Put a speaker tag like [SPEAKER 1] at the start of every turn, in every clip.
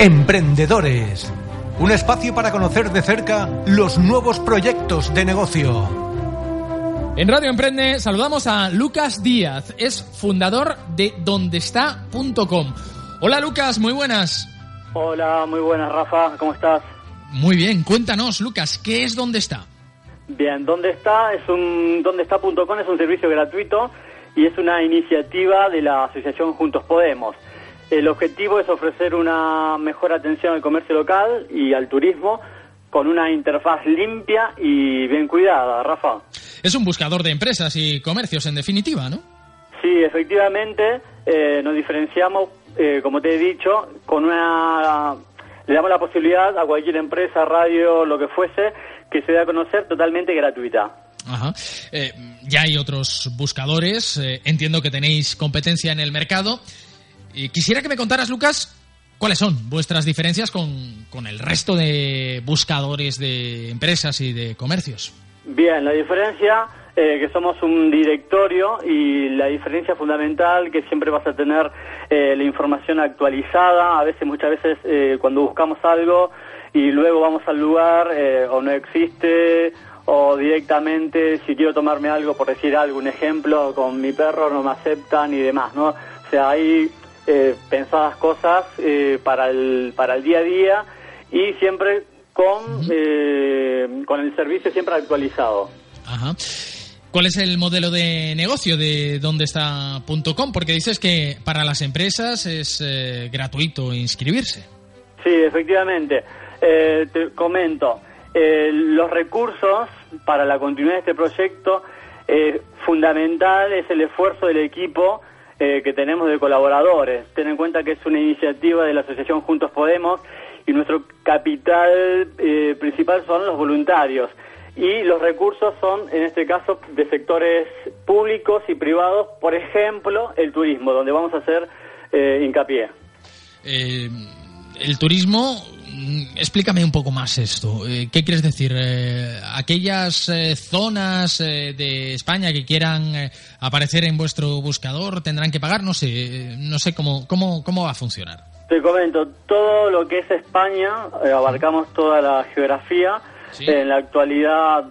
[SPEAKER 1] Emprendedores. Un espacio para conocer de cerca los nuevos proyectos de negocio.
[SPEAKER 2] En Radio Emprende saludamos a Lucas Díaz, es fundador de dondesta.com. Hola Lucas, muy buenas.
[SPEAKER 3] Hola, muy buenas Rafa, ¿cómo estás?
[SPEAKER 2] Muy bien, cuéntanos Lucas, ¿qué es Dónde está?
[SPEAKER 3] Bien, ¿Dónde está? Es un dondesta.com es un servicio gratuito y es una iniciativa de la asociación Juntos Podemos. El objetivo es ofrecer una mejor atención al comercio local y al turismo con una interfaz limpia y bien cuidada, Rafa.
[SPEAKER 2] Es un buscador de empresas y comercios, en definitiva, ¿no?
[SPEAKER 3] Sí, efectivamente, eh, nos diferenciamos, eh, como te he dicho, con una... Le damos la posibilidad a cualquier empresa, radio, lo que fuese, que se dé a conocer totalmente gratuita.
[SPEAKER 2] Ajá. Eh, ya hay otros buscadores, entiendo que tenéis competencia en el mercado. Y quisiera que me contaras, Lucas, cuáles son vuestras diferencias con, con el resto de buscadores de empresas y de comercios.
[SPEAKER 3] Bien, la diferencia eh, que somos un directorio y la diferencia fundamental que siempre vas a tener eh, la información actualizada. A veces, muchas veces, eh, cuando buscamos algo y luego vamos al lugar o no existe o directamente si quiero tomarme algo, por decir algo, un ejemplo, con mi perro no me aceptan y demás, ¿no? O sea, hay eh, pensadas cosas eh, para, el, para el día a día y siempre con, eh, con el servicio siempre actualizado.
[SPEAKER 2] Ajá. ¿Cuál es el modelo de negocio de dónde está.com? Porque dices que para las empresas es eh, gratuito inscribirse.
[SPEAKER 3] Sí, efectivamente. te comento, los recursos para la continuidad de este proyecto fundamental es el esfuerzo del equipo eh, que tenemos de colaboradores. Ten en cuenta que es una iniciativa de la Asociación Juntos Podemos y nuestro capital eh, principal son los voluntarios y los recursos son, en este caso, de sectores públicos y privados, por ejemplo, el turismo, donde vamos a hacer eh, hincapié.
[SPEAKER 2] El turismo Mm, explícame un poco más esto. Eh, ¿Qué quieres decir? Eh, ¿Aquellas eh, zonas de España que quieran aparecer en vuestro buscador tendrán que pagar? No sé, no sé cómo, cómo, cómo va a funcionar.
[SPEAKER 3] Te comento, todo lo que es España, abarcamos toda la geografía. En la actualidad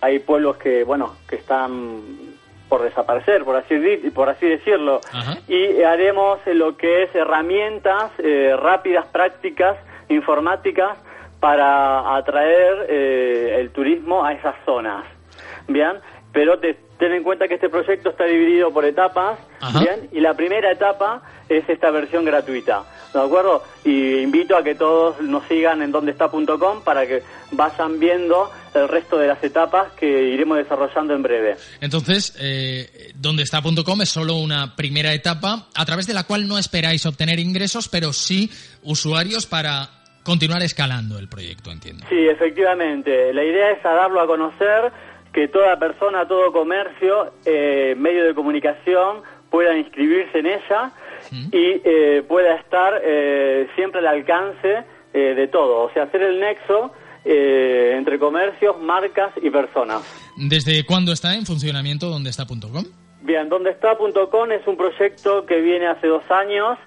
[SPEAKER 3] hay pueblos que, bueno, que están por desaparecer, por así, por así decirlo. Y haremos lo que es herramientas rápidas, prácticas, informáticas para atraer eh, el turismo a esas zonas. Bien, pero te, ten en cuenta que este proyecto está dividido por etapas, bien, y la primera etapa es esta versión gratuita, ¿de acuerdo? Y invito a que todos nos sigan en dondesta.com para que vayan viendo el resto de las etapas que iremos desarrollando en breve.
[SPEAKER 2] Entonces, eh, dondesta.com es solo una primera etapa a través de la cual no esperáis obtener ingresos, pero sí usuarios para continuar escalando el proyecto, entiendo.
[SPEAKER 3] Sí, efectivamente. La idea es darlo a conocer, que toda persona, todo comercio, eh, medio de comunicación pueda inscribirse en ella y eh, pueda estar eh, siempre al alcance eh, de todo. O sea, hacer el nexo entre comercios, marcas y personas.
[SPEAKER 2] ¿Desde cuándo está en funcionamiento donde está.com?
[SPEAKER 3] Bien, donde está.com es un proyecto que viene hace dos años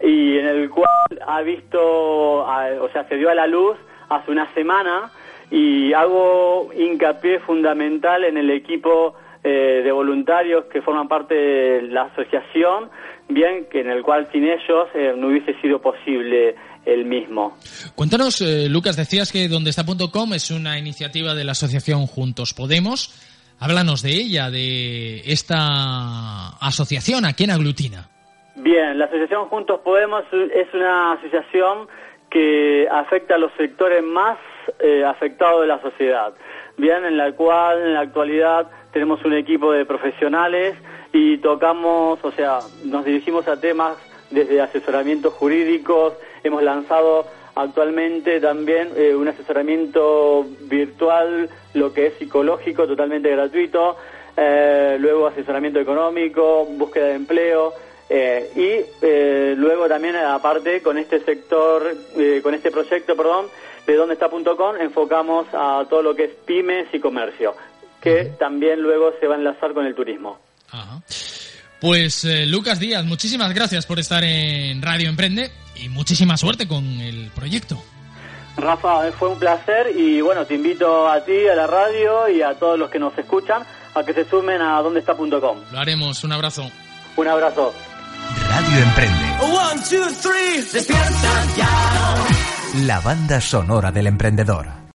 [SPEAKER 3] y en el cual ha visto, o sea, se dio a la luz hace una semana y hago hincapié fundamental en el equipo eh, de voluntarios que forman parte de la asociación, bien, que en el cual sin ellos eh, no hubiese sido posible el mismo.
[SPEAKER 2] Cuéntanos, eh, Lucas, decías que donde está.com es una iniciativa de la asociación Juntos Podemos. Háblanos de ella, de esta asociación, ¿a quién aglutina?
[SPEAKER 3] Bien, la Asociación Juntos Podemos es una asociación que afecta a los sectores más eh, afectados de la sociedad. Bien, en la cual en la actualidad tenemos un equipo de profesionales y tocamos, o sea, nos dirigimos a temas desde asesoramientos jurídicos, hemos lanzado actualmente también eh, un asesoramiento virtual, lo que es psicológico, totalmente gratuito, eh, luego asesoramiento económico, búsqueda de empleo. Eh, y luego también aparte con este sector, con este proyecto, perdón, de donde está.com enfocamos a todo lo que es pymes y comercio, que también luego se va a enlazar con el turismo.
[SPEAKER 2] Pues Lucas Díaz, muchísimas gracias por estar en Radio Emprende y muchísima suerte con el proyecto.
[SPEAKER 3] Rafa, fue un placer y bueno, te invito a ti, a la radio y a todos los que nos escuchan a que se sumen a dondeestá.com.
[SPEAKER 2] Lo haremos, un abrazo.
[SPEAKER 3] Un abrazo.
[SPEAKER 1] Radio Emprende. La banda sonora del emprendedor.